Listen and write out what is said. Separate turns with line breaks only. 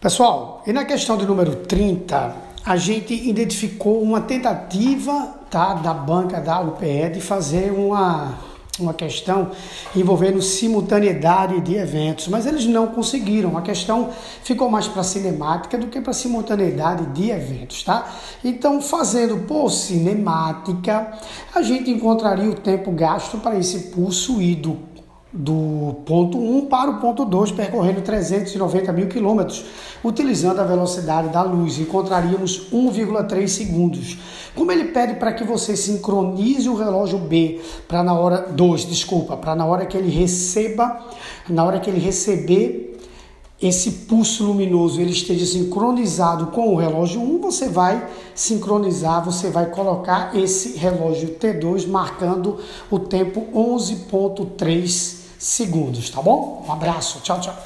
Pessoal, e na questão de número 30, a gente identificou uma tentativa tá, da banca da UPE de fazer uma, uma questão envolvendo simultaneidade de eventos, mas eles não conseguiram. A questão ficou mais para cinemática do que para simultaneidade de eventos, tá? Então, fazendo por cinemática, a gente encontraria o tempo gasto para esse pulso ido do ponto 1 para o ponto 2, percorrendo 390 mil quilômetros, utilizando a velocidade da luz. Encontraríamos 1,3 segundos. Como ele pede para que você sincronize o relógio B para na hora 2, desculpa, para na hora que ele receba, na hora que ele receber esse pulso luminoso ele esteja sincronizado com o relógio 1, você vai sincronizar, você vai colocar esse relógio T2 marcando o tempo 11.3 segundos, tá bom? Um abraço, tchau, tchau.